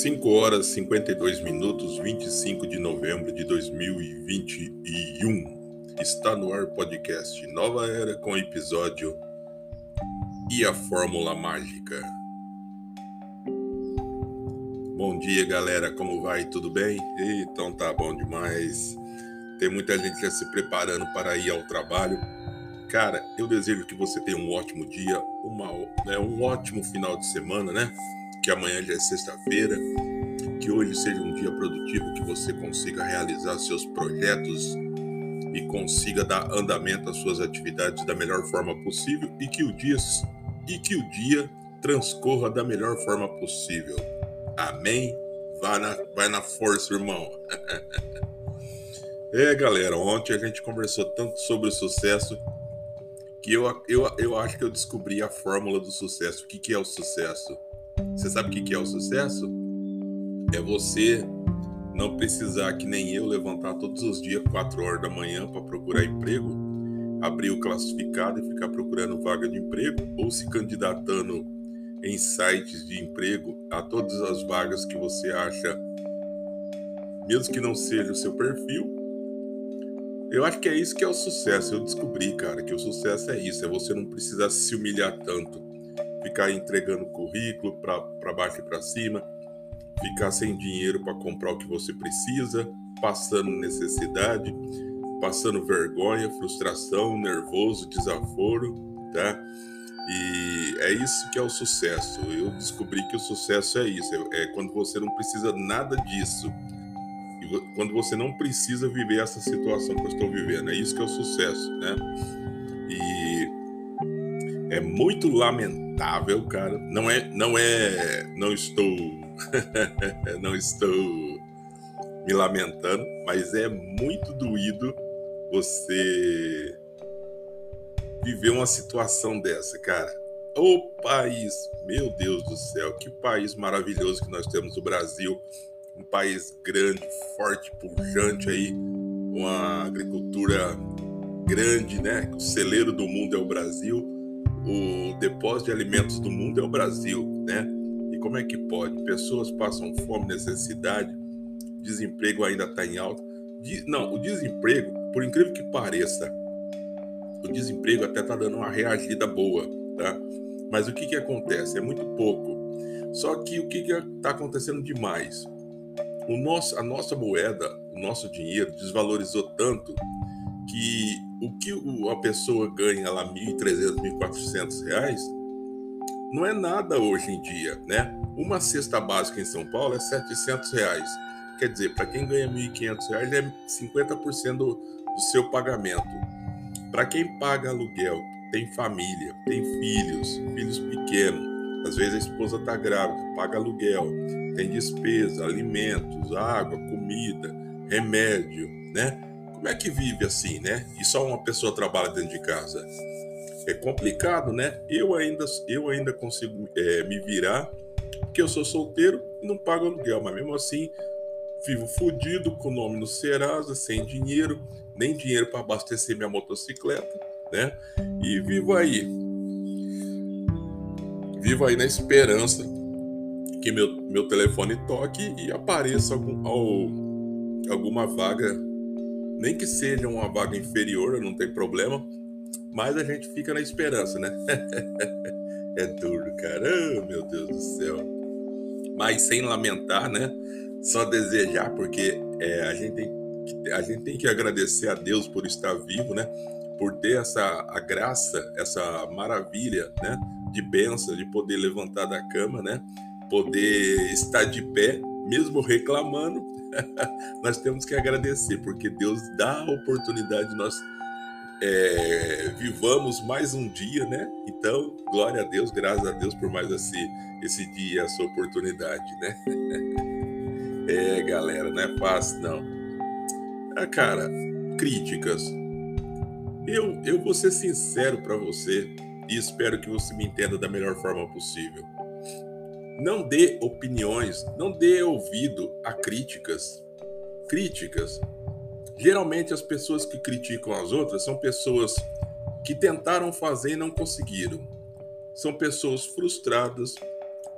5 horas 52 minutos, 25 de novembro de 2021. Está no ar podcast Nova Era com episódio E a Fórmula Mágica. Bom dia, galera. Como vai? Tudo bem? Então tá bom demais. Tem muita gente já se preparando para ir ao trabalho. Cara, eu desejo que você tenha um ótimo dia, uma, né, um ótimo final de semana, né? Que amanhã já é sexta-feira, que hoje seja um dia produtivo, que você consiga realizar seus projetos e consiga dar andamento às suas atividades da melhor forma possível e que o dia e que o dia transcorra da melhor forma possível. Amém. Vai na, vai na força, irmão. é, galera, ontem a gente conversou tanto sobre o sucesso que eu, eu, eu acho que eu descobri a fórmula do sucesso. O que, que é o sucesso? Você sabe o que é o sucesso? É você não precisar, que nem eu, levantar todos os dias, 4 horas da manhã, para procurar emprego, abrir o classificado e ficar procurando vaga de emprego, ou se candidatando em sites de emprego a todas as vagas que você acha, mesmo que não seja o seu perfil. Eu acho que é isso que é o sucesso. Eu descobri, cara, que o sucesso é isso: é você não precisar se humilhar tanto ficar entregando currículo para baixo e para cima, ficar sem dinheiro para comprar o que você precisa, passando necessidade, passando vergonha, frustração, nervoso, desaforo, tá? E é isso que é o sucesso. Eu descobri que o sucesso é isso, é, é quando você não precisa nada disso. Quando você não precisa viver essa situação que eu estou vivendo. É isso que é o sucesso, né? É muito lamentável lamentável, cara. Não é, não é, não estou, não estou me lamentando, mas é muito doído você viver uma situação dessa, cara. O país, meu Deus do céu, que país maravilhoso que nós temos o Brasil, um país grande, forte, pujante aí, uma agricultura grande, né? O celeiro do mundo é o Brasil o depósito de alimentos do mundo é o Brasil, né? E como é que pode? Pessoas passam fome, necessidade, desemprego ainda está em alta. Não, o desemprego, por incrível que pareça, o desemprego até está dando uma reagida boa, tá? Mas o que, que acontece? É muito pouco. Só que o que está acontecendo demais? O nosso, a nossa moeda, o nosso dinheiro desvalorizou tanto que o que a pessoa ganha lá R$ 1.300, 1.400 reais não é nada hoje em dia, né? Uma cesta básica em São Paulo é 700 reais. Quer dizer, para quem ganha 1.500 reais é 50% do, do seu pagamento. Para quem paga aluguel, tem família, tem filhos, filhos pequenos, às vezes a esposa está grávida, paga aluguel, tem despesa, alimentos, água, comida, remédio, né? Como é que vive assim, né? E só uma pessoa trabalha dentro de casa? É complicado, né? Eu ainda, eu ainda consigo é, me virar, porque eu sou solteiro e não pago aluguel, mas mesmo assim vivo fudido com o nome no Serasa, sem dinheiro, nem dinheiro para abastecer minha motocicleta, né? E vivo aí. Vivo aí na esperança que meu, meu telefone toque e apareça algum, alguma vaga nem que seja uma vaga inferior, não tem problema, mas a gente fica na esperança, né? é duro, cara, oh, meu Deus do céu. Mas sem lamentar, né? Só desejar, porque é, a, gente tem que, a gente tem que agradecer a Deus por estar vivo, né? Por ter essa a graça, essa maravilha, né? De bênção, de poder levantar da cama, né? Poder estar de pé, mesmo reclamando, nós temos que agradecer, porque Deus dá a oportunidade de nós é, vivamos mais um dia, né? Então, glória a Deus, graças a Deus por mais esse, esse dia, essa oportunidade, né? é, galera, não é fácil, não. Ah, cara, críticas. Eu, eu vou ser sincero para você e espero que você me entenda da melhor forma possível. Não dê opiniões, não dê ouvido a críticas. Críticas. Geralmente as pessoas que criticam as outras são pessoas que tentaram fazer e não conseguiram. São pessoas frustradas,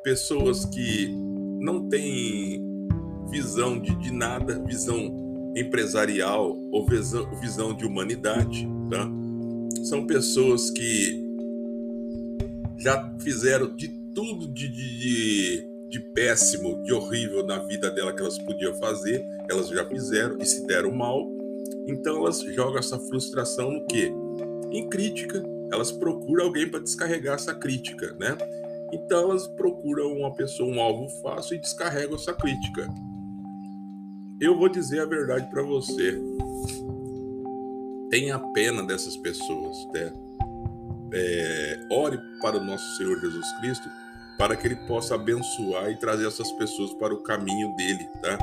pessoas que não tem visão de, de nada, visão empresarial ou visão, visão de humanidade, tá? São pessoas que já fizeram de tudo de, de, de, péssimo, de horrível na vida dela que elas podiam fazer, elas já fizeram e se deram mal. Então elas jogam essa frustração no quê? Em crítica. Elas procuram alguém para descarregar essa crítica, né? Então elas procuram uma pessoa, um alvo fácil e descarregam essa crítica. Eu vou dizer a verdade para você. Tenha pena dessas pessoas, né? É, ore para o nosso Senhor Jesus Cristo para que ele possa abençoar e trazer essas pessoas para o caminho dele, tá?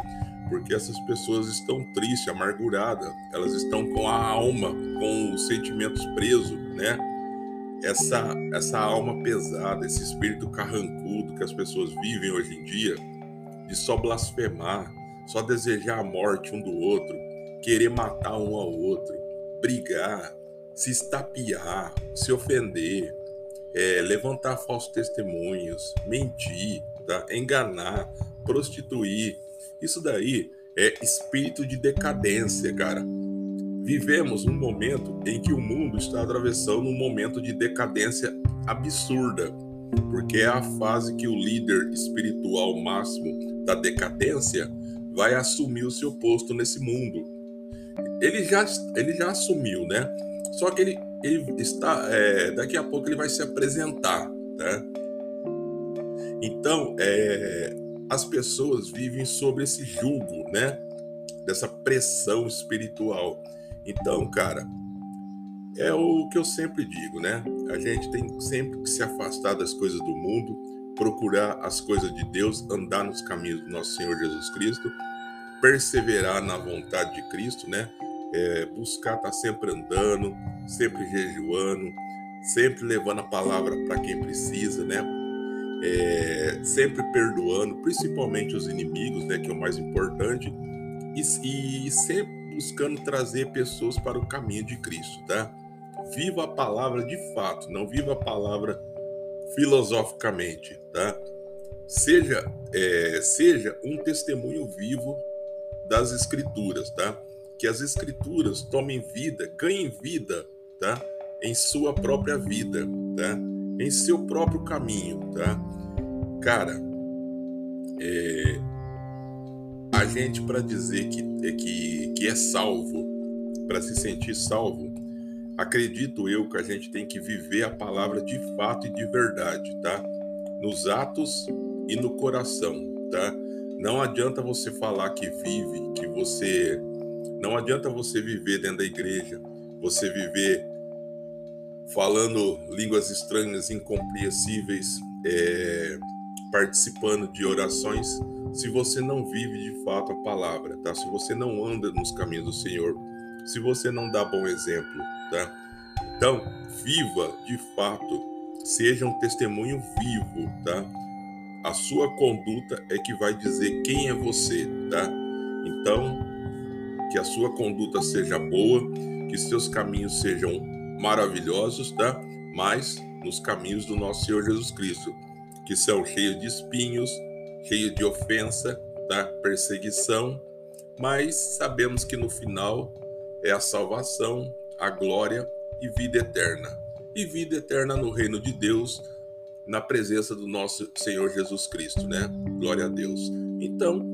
Porque essas pessoas estão tristes, amarguradas, elas estão com a alma, com os sentimentos presos, né? essa, essa alma pesada, esse espírito carrancudo que as pessoas vivem hoje em dia, de só blasfemar, só desejar a morte um do outro, querer matar um ao outro, brigar, se estapear, se ofender, é, levantar falsos testemunhos, mentir, tá? enganar, prostituir. Isso daí é espírito de decadência, cara. Vivemos um momento em que o mundo está atravessando um momento de decadência absurda, porque é a fase que o líder espiritual máximo da decadência vai assumir o seu posto nesse mundo. Ele já, ele já assumiu, né? Só que ele, ele está. É, daqui a pouco ele vai se apresentar, né? Então, é, as pessoas vivem sobre esse julgo, né? Dessa pressão espiritual. Então, cara, é o que eu sempre digo, né? A gente tem sempre que se afastar das coisas do mundo, procurar as coisas de Deus, andar nos caminhos do nosso Senhor Jesus Cristo, perseverar na vontade de Cristo, né? É, buscar estar tá sempre andando, sempre jejuando, sempre levando a palavra para quem precisa, né? É, sempre perdoando, principalmente os inimigos, né? Que é o mais importante, e, e sempre buscando trazer pessoas para o caminho de Cristo, tá? Viva a palavra de fato, não viva a palavra filosoficamente, tá? Seja, é, seja um testemunho vivo das Escrituras, tá? Que as Escrituras tomem vida, ganhem vida, tá? Em sua própria vida, tá? Em seu próprio caminho, tá? Cara, é, a gente para dizer que, é, que, que é salvo, para se sentir salvo, acredito eu que a gente tem que viver a palavra de fato e de verdade, tá? Nos atos e no coração, tá? Não adianta você falar que vive, que você. Não adianta você viver dentro da igreja, você viver falando línguas estranhas, incompreensíveis, é, participando de orações se você não vive de fato a palavra, tá? Se você não anda nos caminhos do Senhor, se você não dá bom exemplo, tá? Então, viva de fato, seja um testemunho vivo, tá? A sua conduta é que vai dizer quem é você, tá? Então, que a sua conduta seja boa, que seus caminhos sejam maravilhosos, tá? Mas nos caminhos do nosso Senhor Jesus Cristo, que são cheios de espinhos, cheio de ofensa, da perseguição, mas sabemos que no final é a salvação, a glória e vida eterna. E vida eterna no reino de Deus, na presença do nosso Senhor Jesus Cristo, né? Glória a Deus. Então,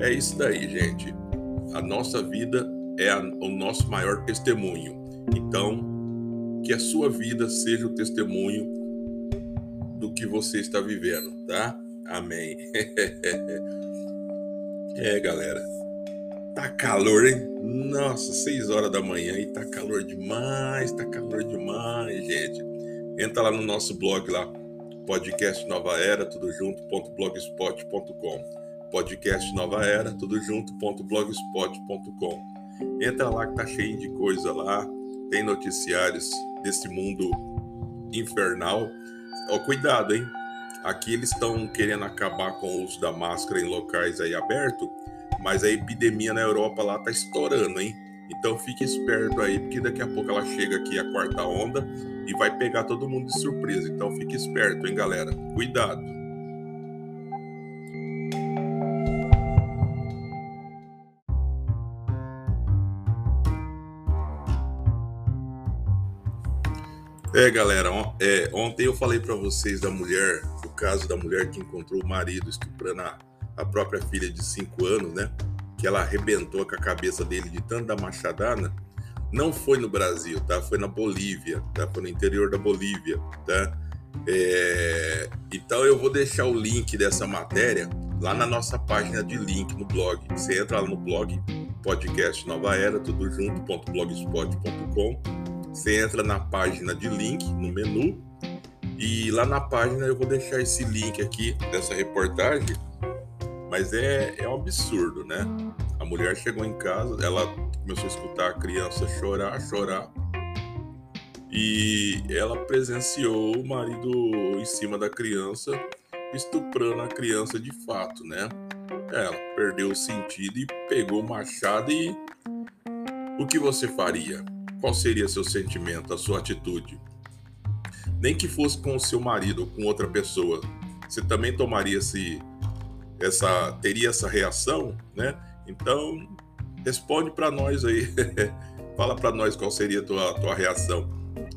é isso daí, gente. A nossa vida é a, o nosso maior testemunho. Então, que a sua vida seja o testemunho do que você está vivendo, tá? Amém. é, galera. Tá calor, hein? Nossa, 6 horas da manhã e tá calor demais, tá calor demais, gente. Entra lá no nosso blog lá, podcast Nova Era, tudo junto.blogspot.com. Podcast Nova Era, tudo junto.blogspot.com. Entra lá que tá cheio de coisa lá, tem noticiários desse mundo infernal. Ó, cuidado, hein? Aqui eles estão querendo acabar com o uso da máscara em locais aí abertos, mas a epidemia na Europa lá tá estourando, hein? Então fique esperto aí, porque daqui a pouco ela chega aqui a quarta onda e vai pegar todo mundo de surpresa. Então fique esperto, hein, galera? Cuidado. É, galera, é, ontem eu falei para vocês da mulher, o caso da mulher que encontrou o marido estuprando a, a própria filha de 5 anos, né? Que ela arrebentou com a cabeça dele de tanto da machadada. Não foi no Brasil, tá? Foi na Bolívia, tá? Foi no interior da Bolívia, tá? É... Então eu vou deixar o link dessa matéria lá na nossa página de link no blog. Você entra lá no blog, podcast Nova Era, tudo junto, blogspot.com você entra na página de link, no menu, e lá na página eu vou deixar esse link aqui dessa reportagem. Mas é, é um absurdo, né? A mulher chegou em casa, ela começou a escutar a criança chorar, chorar. E ela presenciou o marido em cima da criança, estuprando a criança de fato, né? Ela perdeu o sentido e pegou o machado e o que você faria? Qual seria seu sentimento, a sua atitude? Nem que fosse com o seu marido ou com outra pessoa, você também tomaria esse, essa, teria essa reação, né? Então, responde para nós aí, fala para nós qual seria a tua, tua reação.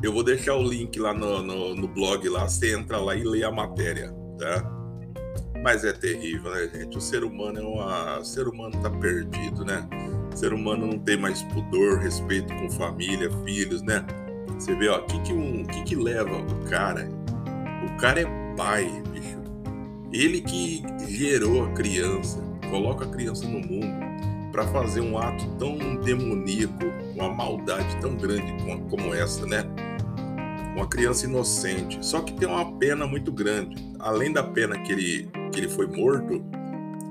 Eu vou deixar o link lá no, no, no blog lá, você entra lá e lê a matéria, tá? Mas é terrível, né, gente? O ser humano é uma. O ser humano tá perdido, né? O ser humano não tem mais pudor, respeito com família, filhos, né? Você vê, ó, o que que, um, que que leva o cara? O cara é pai, bicho. Ele que gerou a criança, coloca a criança no mundo para fazer um ato tão demoníaco, uma maldade tão grande como essa, né? Uma criança inocente. Só que tem uma pena muito grande. Além da pena que ele que ele foi morto,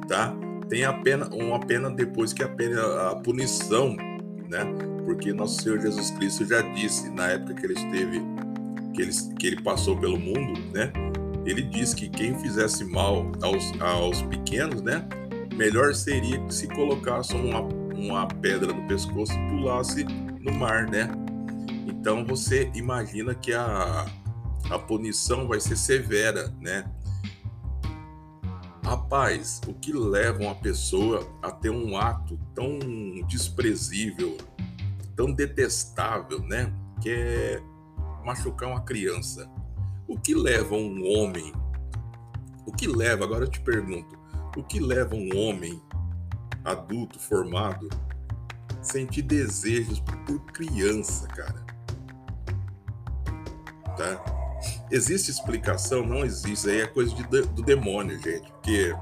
tá? Tem a pena, uma pena depois que a pena, a punição, né? Porque nosso Senhor Jesus Cristo já disse na época que ele esteve, que ele, que ele passou pelo mundo, né? Ele disse que quem fizesse mal aos, aos pequenos, né? Melhor seria que se colocasse uma, uma pedra no pescoço e pulasse no mar, né? Então você imagina que a, a punição vai ser severa, né? Rapaz, o que leva uma pessoa a ter um ato tão desprezível, tão detestável, né? Que é machucar uma criança. O que leva um homem? O que leva, agora eu te pergunto, o que leva um homem adulto, formado, sentir desejos por criança, cara? Tá? Existe explicação? Não existe. Aí é coisa de, do demônio, gente. Porque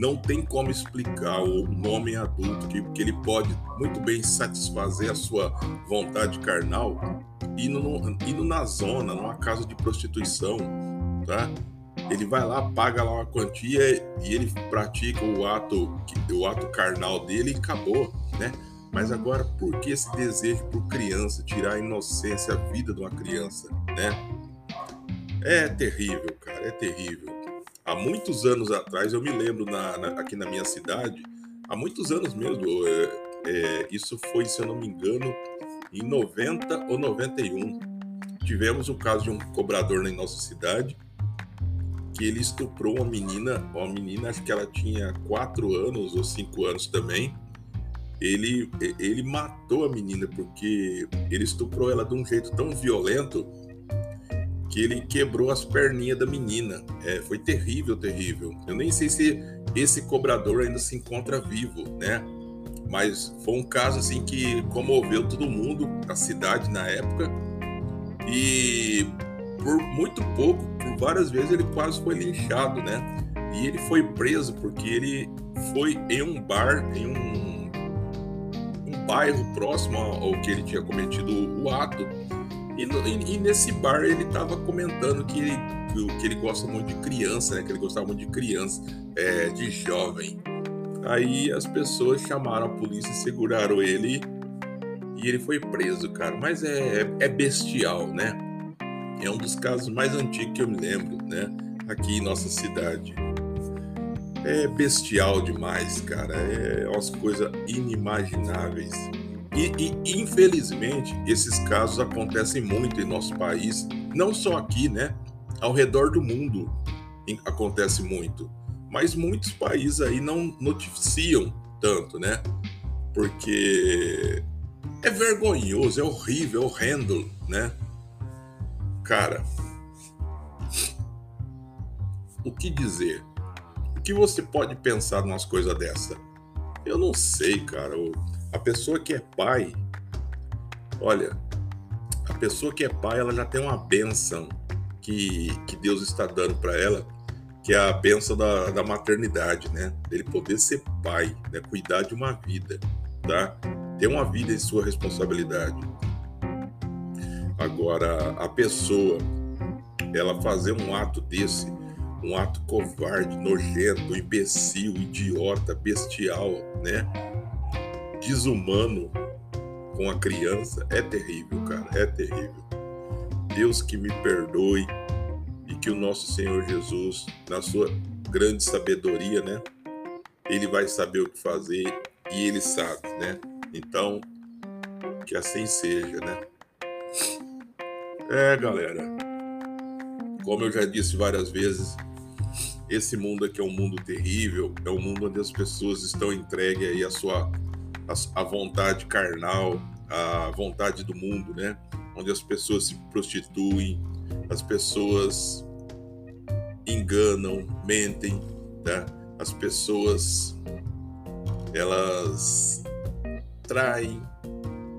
não tem como explicar o homem adulto que, que ele pode muito bem satisfazer a sua vontade carnal indo, no, indo na zona, numa casa de prostituição, tá? Ele vai lá, paga lá uma quantia e ele pratica o ato, o ato carnal dele e acabou, né? Mas agora, por que esse desejo por criança, tirar a inocência, a vida de uma criança, né? É terrível, cara, é terrível. Há muitos anos atrás, eu me lembro na, na, aqui na minha cidade, há muitos anos mesmo, é, é, isso foi, se eu não me engano, em 90 ou 91. Tivemos o caso de um cobrador na nossa cidade que ele estuprou uma menina, uma menina, acho que ela tinha 4 anos ou 5 anos também ele, ele matou a menina porque ele estuprou ela de um jeito tão violento que ele quebrou as perninhas da menina. É, foi terrível, terrível. Eu nem sei se esse cobrador ainda se encontra vivo, né? Mas foi um caso assim que comoveu todo mundo, a cidade na época. E por muito pouco, por várias vezes, ele quase foi linchado, né? E ele foi preso porque ele foi em um bar, em um bairro próximo ao que ele tinha cometido o ato. E, e, e nesse bar ele estava comentando que ele, que ele gosta muito de criança, né? Que ele gostava muito de criança, é, de jovem. Aí as pessoas chamaram a polícia seguraram ele e ele foi preso, cara. Mas é, é bestial, né? É um dos casos mais antigos que eu me lembro, né? Aqui em nossa cidade é bestial demais, cara. É umas coisas inimagináveis. E, e, infelizmente, esses casos acontecem muito em nosso país, não só aqui, né? Ao redor do mundo acontece muito. Mas muitos países aí não noticiam tanto, né? Porque é vergonhoso, é horrível, é horrendo, né? Cara, o que dizer? O que você pode pensar numa coisa dessa? Eu não sei, cara. A pessoa que é pai, olha, a pessoa que é pai, ela já tem uma benção que, que Deus está dando para ela, que é a benção da, da maternidade, né? Ele poder ser pai, né? cuidar de uma vida, tá? Ter uma vida em sua responsabilidade. Agora, a pessoa, ela fazer um ato desse, um ato covarde, nojento, imbecil, idiota, bestial, né? Desumano com a criança é terrível, cara, é terrível. Deus que me perdoe e que o nosso Senhor Jesus, na sua grande sabedoria, né? Ele vai saber o que fazer e ele sabe, né? Então, que assim seja, né? É, galera. Como eu já disse várias vezes, esse mundo aqui é um mundo terrível, é um mundo onde as pessoas estão entregues aí à sua à, vontade carnal, à vontade do mundo, né? Onde as pessoas se prostituem, as pessoas enganam, mentem, tá? As pessoas elas traem,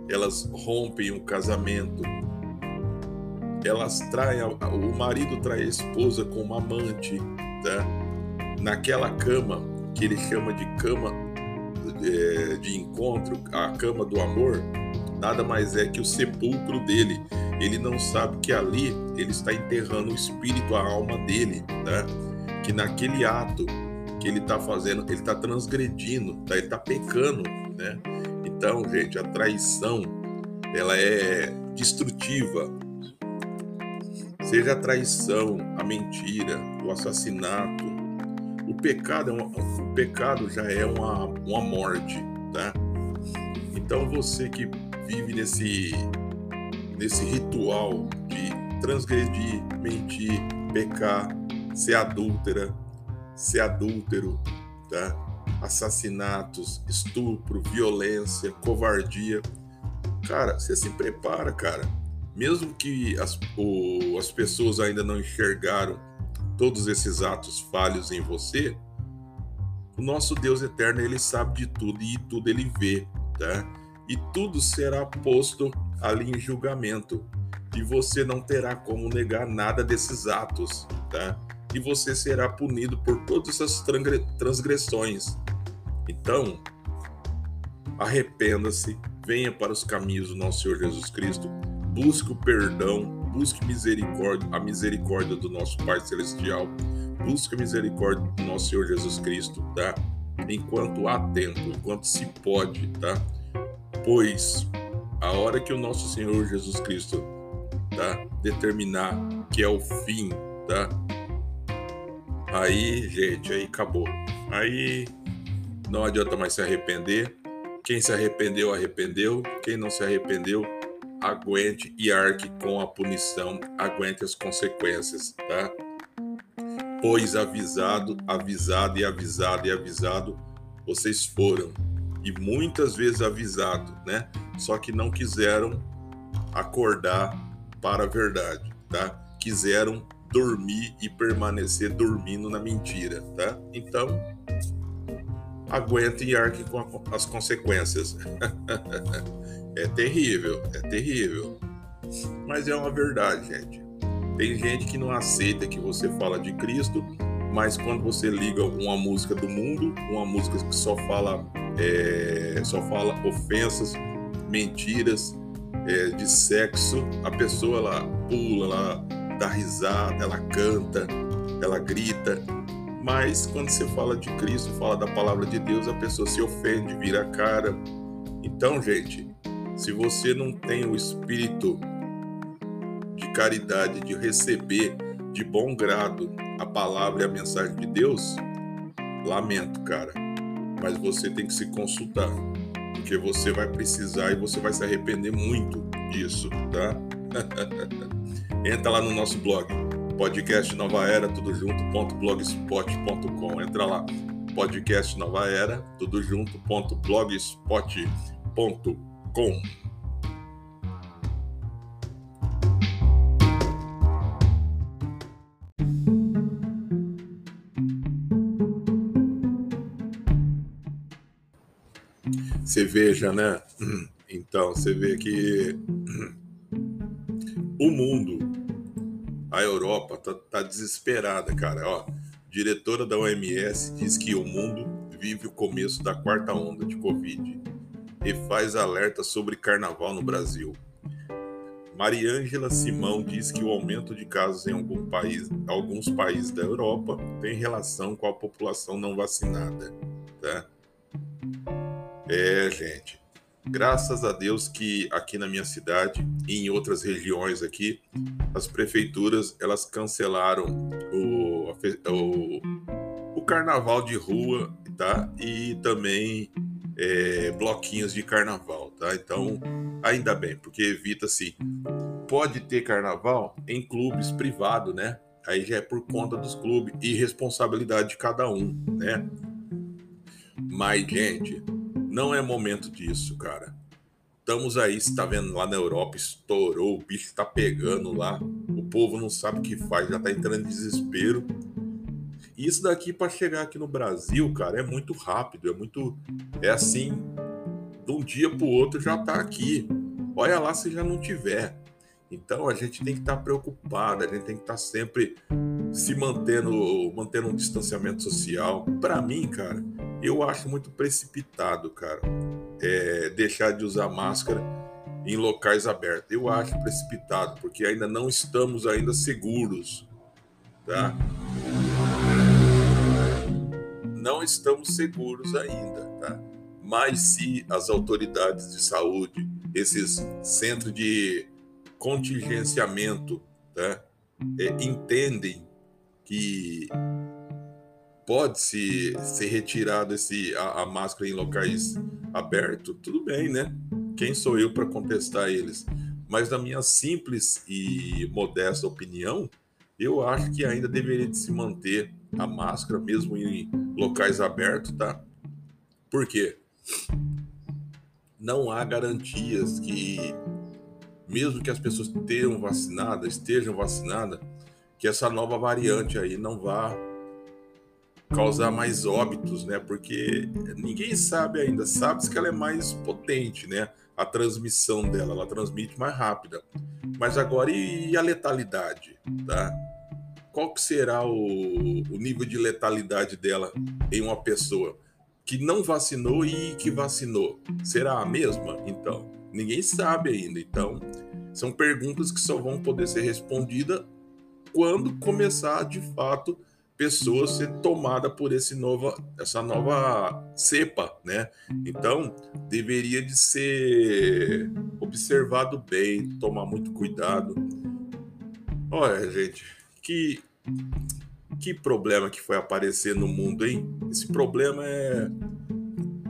elas rompem o um casamento, elas traem, o marido trai a esposa como amante, tá? naquela cama que ele chama de cama é, de encontro, a cama do amor, nada mais é que o sepulcro dele. Ele não sabe que ali ele está enterrando o espírito, a alma dele, tá? Que naquele ato que ele está fazendo, ele está transgredindo, tá? ele está pecando, né? Então, gente, a traição ela é destrutiva, seja a traição, a mentira, o assassinato. Pecado, é o pecado já é uma, uma morte, tá? Então você que vive nesse, nesse ritual de transgredir, mentir, pecar, ser adúltera, ser adúltero, tá? Assassinatos, estupro, violência, covardia. Cara, você se prepara, cara mesmo que as, o, as pessoas ainda não enxergaram todos esses atos falhos em você, o nosso Deus eterno ele sabe de tudo e tudo ele vê, tá? E tudo será posto ali em julgamento e você não terá como negar nada desses atos, tá? E você será punido por todas essas transgressões. Então, arrependa-se, venha para os caminhos do nosso Senhor Jesus Cristo busque o perdão, busque misericórdia, a misericórdia do nosso Pai Celestial, busque a misericórdia do nosso Senhor Jesus Cristo, tá? Enquanto há tempo, enquanto se pode, tá? Pois a hora que o nosso Senhor Jesus Cristo, tá? Determinar que é o fim, tá? Aí, gente, aí acabou. Aí não adianta mais se arrepender. Quem se arrependeu, arrependeu. Quem não se arrependeu, aguente e arque com a punição, aguente as consequências, tá? Pois avisado, avisado e avisado e avisado, vocês foram e muitas vezes avisado, né? Só que não quiseram acordar para a verdade, tá? Quiseram dormir e permanecer dormindo na mentira, tá? Então, aguente e arque com as consequências. É terrível, é terrível. Mas é uma verdade, gente. Tem gente que não aceita que você fala de Cristo, mas quando você liga uma música do mundo, uma música que só fala, é, só fala ofensas, mentiras, é, de sexo, a pessoa ela pula, ela dá risada, ela canta, ela grita. Mas quando você fala de Cristo, fala da palavra de Deus, a pessoa se ofende, vira a cara. Então, gente, se você não tem o espírito de caridade, de receber de bom grado a palavra e a mensagem de Deus, lamento, cara. Mas você tem que se consultar, porque você vai precisar e você vai se arrepender muito disso, tá? Entra lá no nosso blog, podcast Nova Era, tudo junto, ponto blogspot.com. Entra lá, podcast Nova Era, tudo junto, ponto blogspot.com com. Você veja, né? Então, você vê que o mundo, a Europa, tá, tá desesperada, cara. Ó, diretora da OMS diz que o mundo vive o começo da quarta onda de Covid e faz alerta sobre carnaval no Brasil. Mariângela Simão diz que o aumento de casos em algum país, alguns países da Europa tem relação com a população não vacinada. Tá? É, gente. Graças a Deus que aqui na minha cidade e em outras regiões aqui, as prefeituras elas cancelaram o, o, o carnaval de rua, tá? E também é, bloquinhos de carnaval, tá? Então, ainda bem, porque evita-se. Pode ter carnaval em clubes privados, né? Aí já é por conta dos clubes e responsabilidade de cada um, né? Mas, gente, não é momento disso, cara. Estamos aí, você tá vendo lá na Europa, estourou, o bicho tá pegando lá, o povo não sabe o que faz, já tá entrando em desespero isso daqui para chegar aqui no Brasil, cara, é muito rápido, é muito. É assim, de um dia para o outro já está aqui. Olha lá se já não tiver. Então a gente tem que estar tá preocupado, a gente tem que estar tá sempre se mantendo, mantendo um distanciamento social. Para mim, cara, eu acho muito precipitado, cara, é, deixar de usar máscara em locais abertos. Eu acho precipitado, porque ainda não estamos ainda seguros, tá? Não estamos seguros ainda, tá? Mas se as autoridades de saúde, esses centros de contingenciamento, tá? É, entendem que pode se ser retirado esse a, a, máscara em locais abertos, tudo bem, né? Quem sou eu para contestar eles? Mas na minha simples e modesta opinião, eu acho que ainda deveria de se manter a máscara mesmo em locais abertos, tá? Por quê? Não há garantias que, mesmo que as pessoas tenham vacinada, estejam vacinadas, que essa nova variante aí não vá causar mais óbitos, né? Porque ninguém sabe ainda, sabe que ela é mais potente, né? A transmissão dela, ela transmite mais rápida. Mas agora e a letalidade, tá? Qual que será o, o nível de letalidade dela em uma pessoa que não vacinou e que vacinou? Será a mesma? Então, ninguém sabe ainda. Então, são perguntas que só vão poder ser respondidas quando começar de fato pessoas ser tomada por esse nova, essa nova cepa, né? Então deveria de ser observado bem, tomar muito cuidado. Olha, gente, que que problema que foi aparecer no mundo, hein? Esse problema é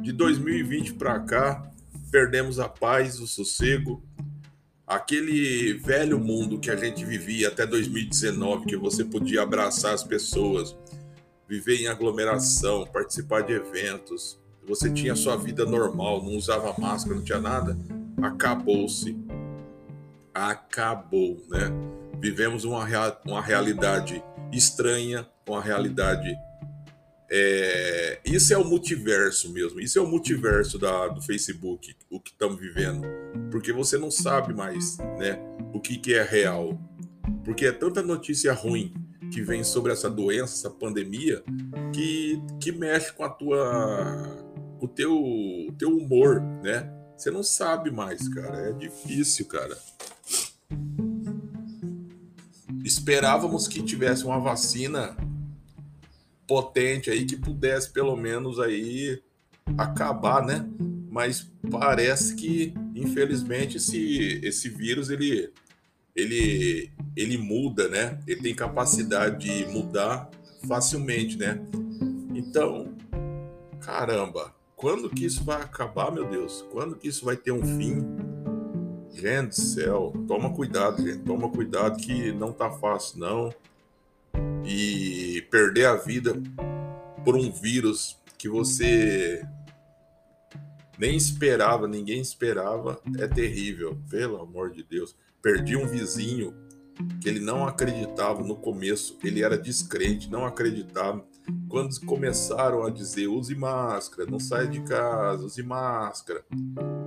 de 2020 para cá, perdemos a paz, o sossego. Aquele velho mundo que a gente vivia até 2019, que você podia abraçar as pessoas, viver em aglomeração, participar de eventos, você tinha sua vida normal, não usava máscara, não tinha nada, acabou-se. Acabou, né? Vivemos uma, uma realidade estranha, uma realidade. É, isso é o multiverso mesmo. Isso é o multiverso da, do Facebook, o que estamos vivendo. Porque você não sabe mais né, o que, que é real. Porque é tanta notícia ruim que vem sobre essa doença, essa pandemia, que, que mexe com a tua. o teu, teu humor, né? Você não sabe mais, cara. É difícil, cara esperávamos que tivesse uma vacina potente aí que pudesse pelo menos aí acabar, né? Mas parece que infelizmente esse, esse vírus ele ele ele muda, né? Ele tem capacidade de mudar facilmente, né? Então, caramba, quando que isso vai acabar, meu Deus? Quando que isso vai ter um fim? Gente do céu, toma cuidado, gente. Toma cuidado que não tá fácil, não. E perder a vida por um vírus que você nem esperava, ninguém esperava, é terrível. Pelo amor de Deus. Perdi um vizinho que ele não acreditava no começo, ele era descrente, não acreditava. Quando começaram a dizer use máscara, não saia de casa, use máscara,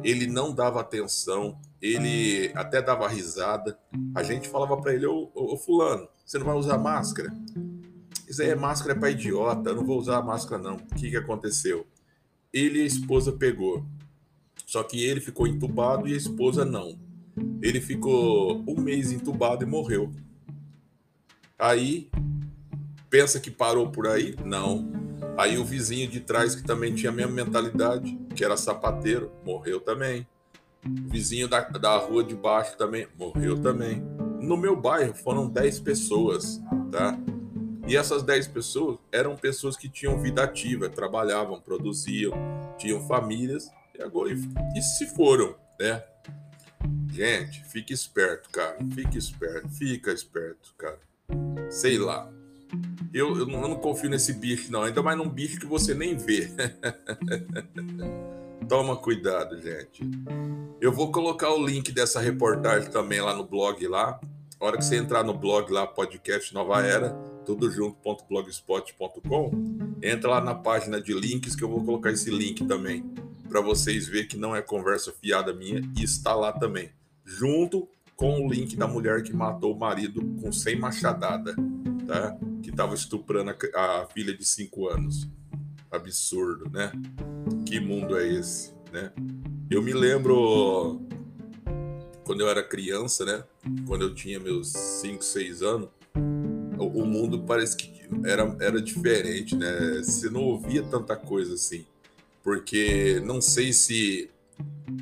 ele não dava atenção, ele até dava risada. A gente falava para ele: ô, ô, Fulano, você não vai usar máscara? Isso aí é máscara para idiota, eu não vou usar máscara não. O que, que aconteceu? Ele e a esposa pegou. Só que ele ficou entubado e a esposa não. Ele ficou um mês entubado e morreu. Aí pensa que parou por aí? Não. Aí o vizinho de trás, que também tinha a mesma mentalidade, que era sapateiro, morreu também. O vizinho da, da rua de baixo também morreu também. No meu bairro foram 10 pessoas, tá? E essas 10 pessoas eram pessoas que tinham vida ativa, trabalhavam, produziam, tinham famílias e agora e se foram, né? Gente, fique esperto, cara. Fique esperto, fica esperto, cara. Sei lá. Eu, eu, não, eu não confio nesse bicho, não. Ainda mais num bicho que você nem vê. Toma cuidado, gente. Eu vou colocar o link dessa reportagem também lá no blog lá. A hora que você entrar no blog lá, podcast Nova Era, tudo junto.blogspot.com, entra lá na página de links que eu vou colocar esse link também para vocês verem que não é conversa fiada minha e está lá também, junto com o link da mulher que matou o marido com 100 machadada, tá? Estava estuprando a, a, filha de 5 anos. Absurdo, né? Que mundo é esse, né? Eu me lembro quando eu era criança, né? Quando eu tinha meus 5, 6 anos, o, o mundo parece que era, era diferente, né? Você não ouvia tanta coisa assim porque não sei se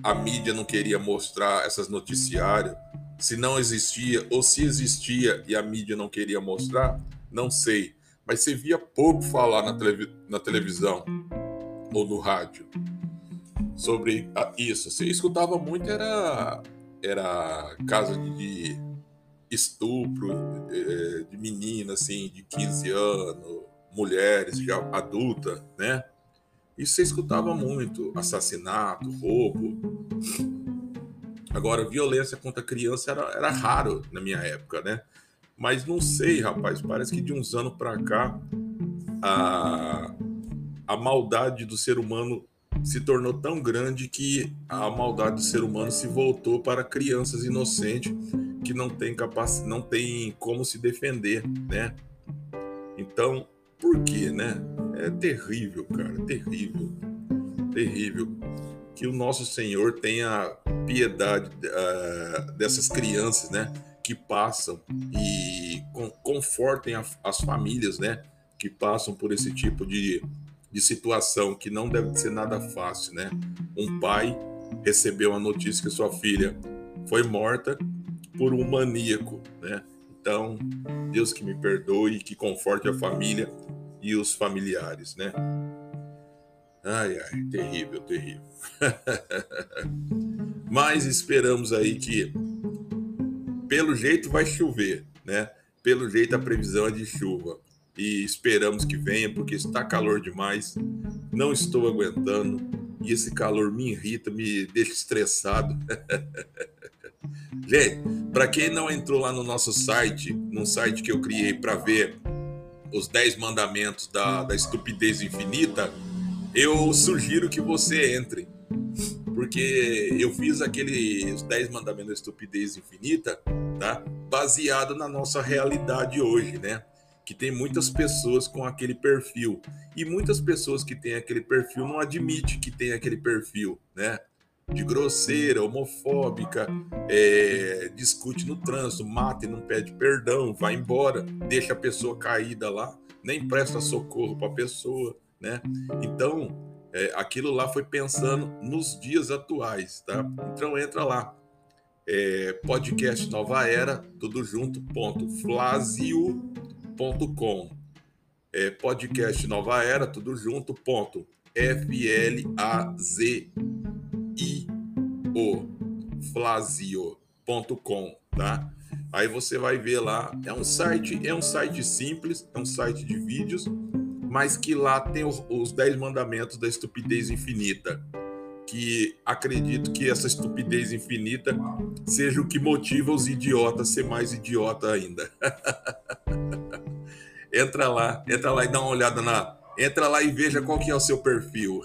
a mídia não queria mostrar essas noticiários, se não existia ou se existia e a mídia não queria mostrar, não sei. Mas você via pouco falar na, televi na televisão ou no rádio sobre isso. Você escutava muito era era caso de estupro eh, de menina assim de 15 anos, mulheres já adulta, né? Isso você escutava muito: assassinato, roubo. Agora, violência contra criança era, era raro na minha época, né? Mas não sei, rapaz, parece que de uns anos para cá a, a maldade do ser humano se tornou tão grande que a maldade do ser humano se voltou para crianças inocentes que não tem capac... não tem como se defender, né? Então, por quê, né? É terrível, cara, terrível, terrível. Que o nosso Senhor tenha piedade uh, dessas crianças, né? Que passam e confortem as famílias, né? Que passam por esse tipo de, de situação que não deve ser nada fácil, né? Um pai recebeu a notícia que sua filha foi morta por um maníaco, né? Então, Deus que me perdoe, que conforte a família e os familiares, né? Ai, ai, terrível, terrível. Mas esperamos aí que, pelo jeito, vai chover, né? Pelo jeito, a previsão é de chuva. E esperamos que venha, porque está calor demais. Não estou aguentando. E esse calor me irrita, me deixa estressado. Gente, para quem não entrou lá no nosso site, num site que eu criei para ver os 10 mandamentos da, da estupidez infinita, eu sugiro que você entre. Porque eu fiz aquele os 10 mandamentos da estupidez infinita, tá? Baseado na nossa realidade hoje, né? Que tem muitas pessoas com aquele perfil. E muitas pessoas que têm aquele perfil não admitem que tem aquele perfil, né? de grosseira, homofóbica, é, discute no trânsito, mata e não pede perdão, vai embora, deixa a pessoa caída lá, nem presta socorro para a pessoa, né? Então, é, aquilo lá foi pensando nos dias atuais, tá? Então entra lá, é, podcast Nova Era, tudo junto, ponto, flasio.com é, podcast Nova Era, tudo junto, ponto, F-L-A-Z o flasio.com, tá? Aí você vai ver lá, é um site, é um site simples, é um site de vídeos, mas que lá tem os, os 10 mandamentos da estupidez infinita que acredito que essa estupidez infinita seja o que motiva os idiotas a ser mais idiota ainda. entra lá, entra lá e dá uma olhada na, entra lá e veja qual que é o seu perfil.